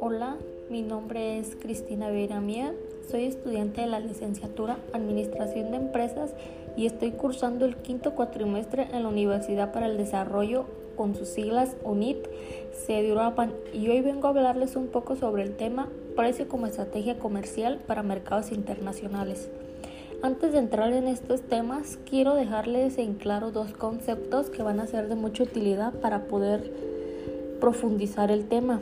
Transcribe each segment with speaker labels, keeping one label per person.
Speaker 1: Hola, mi nombre es Cristina Vera Mier, soy estudiante de la licenciatura Administración de Empresas y estoy cursando el quinto cuatrimestre en la Universidad para el Desarrollo con sus siglas UNIT, sede y hoy vengo a hablarles un poco sobre el tema precio como estrategia comercial para mercados internacionales. Antes de entrar en estos temas, quiero dejarles en claro dos conceptos que van a ser de mucha utilidad para poder profundizar el tema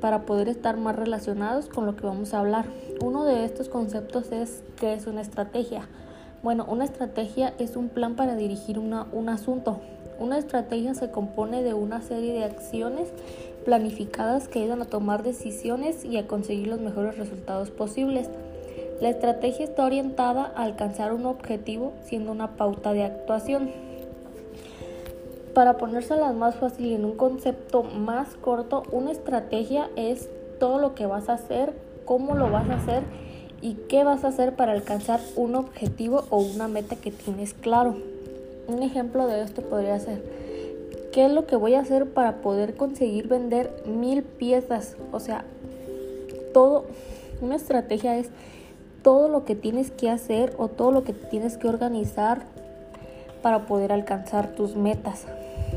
Speaker 1: para poder estar más relacionados con lo que vamos a hablar. Uno de estos conceptos es qué es una estrategia. Bueno, una estrategia es un plan para dirigir un asunto. Una estrategia se compone de una serie de acciones planificadas que ayudan a tomar decisiones y a conseguir los mejores resultados posibles. La estrategia está orientada a alcanzar un objetivo siendo una pauta de actuación. Para ponérselas más fácil y en un concepto más corto, una estrategia es todo lo que vas a hacer, cómo lo vas a hacer y qué vas a hacer para alcanzar un objetivo o una meta que tienes claro. Un ejemplo de esto podría ser, ¿qué es lo que voy a hacer para poder conseguir vender mil piezas? O sea, todo, una estrategia es todo lo que tienes que hacer o todo lo que tienes que organizar para poder alcanzar tus metas.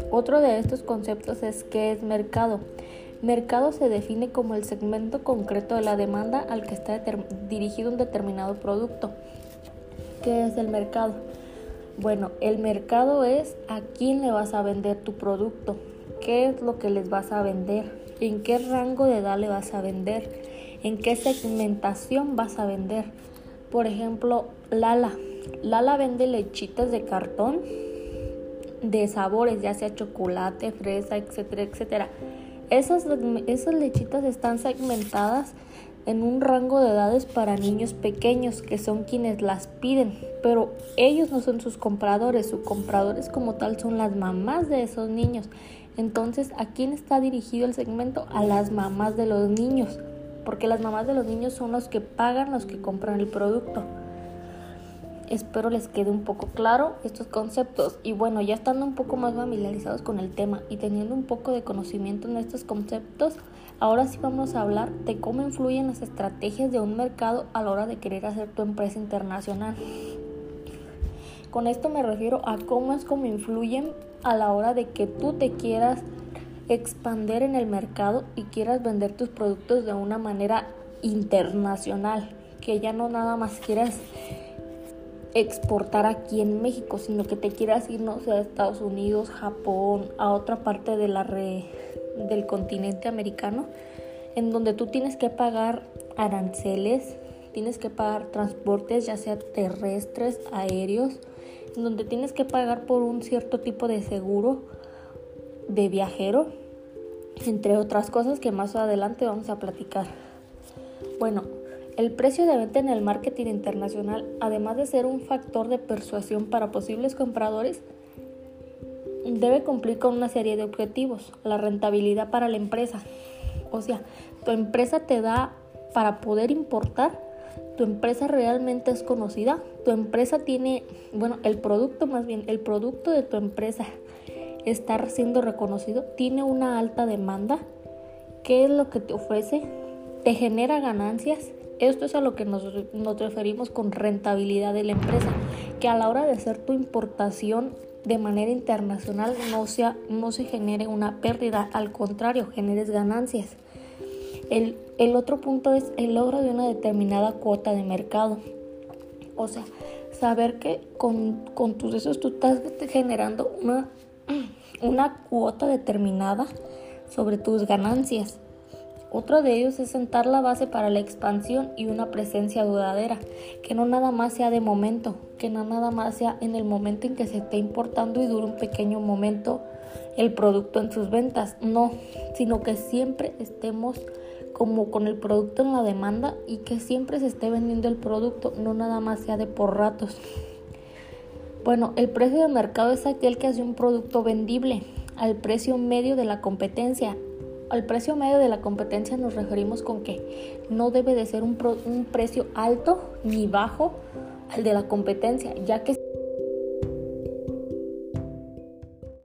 Speaker 1: Otro de estos conceptos es qué es mercado. Mercado se define como el segmento concreto de la demanda al que está dirigido un determinado producto. ¿Qué es el mercado? Bueno, el mercado es a quién le vas a vender tu producto, qué es lo que les vas a vender, en qué rango de edad le vas a vender, en qué segmentación vas a vender. Por ejemplo, Lala. Lala vende lechitas de cartón de sabores, ya sea chocolate, fresa, etcétera, etcétera. Esas, esas lechitas están segmentadas en un rango de edades para niños pequeños, que son quienes las piden, pero ellos no son sus compradores, sus compradores como tal son las mamás de esos niños. Entonces, ¿a quién está dirigido el segmento? A las mamás de los niños, porque las mamás de los niños son los que pagan, los que compran el producto. Espero les quede un poco claro estos conceptos y bueno, ya estando un poco más familiarizados con el tema y teniendo un poco de conocimiento en estos conceptos, ahora sí vamos a hablar de cómo influyen las estrategias de un mercado a la hora de querer hacer tu empresa internacional. Con esto me refiero a cómo es como influyen a la hora de que tú te quieras expander en el mercado y quieras vender tus productos de una manera internacional, que ya no nada más quieras exportar aquí en México, sino que te quieras ir, no sé, a Estados Unidos, Japón, a otra parte de la del continente americano, en donde tú tienes que pagar aranceles, tienes que pagar transportes, ya sea terrestres, aéreos, en donde tienes que pagar por un cierto tipo de seguro de viajero, entre otras cosas que más adelante vamos a platicar. Bueno, el precio de venta en el marketing internacional, además de ser un factor de persuasión para posibles compradores, debe cumplir con una serie de objetivos. La rentabilidad para la empresa. O sea, tu empresa te da para poder importar. Tu empresa realmente es conocida. Tu empresa tiene, bueno, el producto más bien, el producto de tu empresa está siendo reconocido. Tiene una alta demanda. ¿Qué es lo que te ofrece? Te genera ganancias esto es a lo que nos, referimos con rentabilidad de la empresa, que a la hora de hacer tu importación de manera internacional no, sea, no se genere una pérdida, al contrario, generes ganancias. El, el, otro punto es el logro de una determinada cuota de mercado. O sea, saber que con, con tus esos tú estás generando una, una cuota determinada sobre tus ganancias. Otro de ellos es sentar la base para la expansión y una presencia duradera, que no nada más sea de momento, que no nada más sea en el momento en que se esté importando y dure un pequeño momento el producto en sus ventas, no, sino que siempre estemos como con el producto en la demanda y que siempre se esté vendiendo el producto, no nada más sea de por ratos. Bueno, el precio de mercado es aquel que hace un producto vendible al precio medio de la competencia. Al precio medio de la competencia nos referimos con que no debe de ser un, un precio alto ni bajo al de la competencia, ya que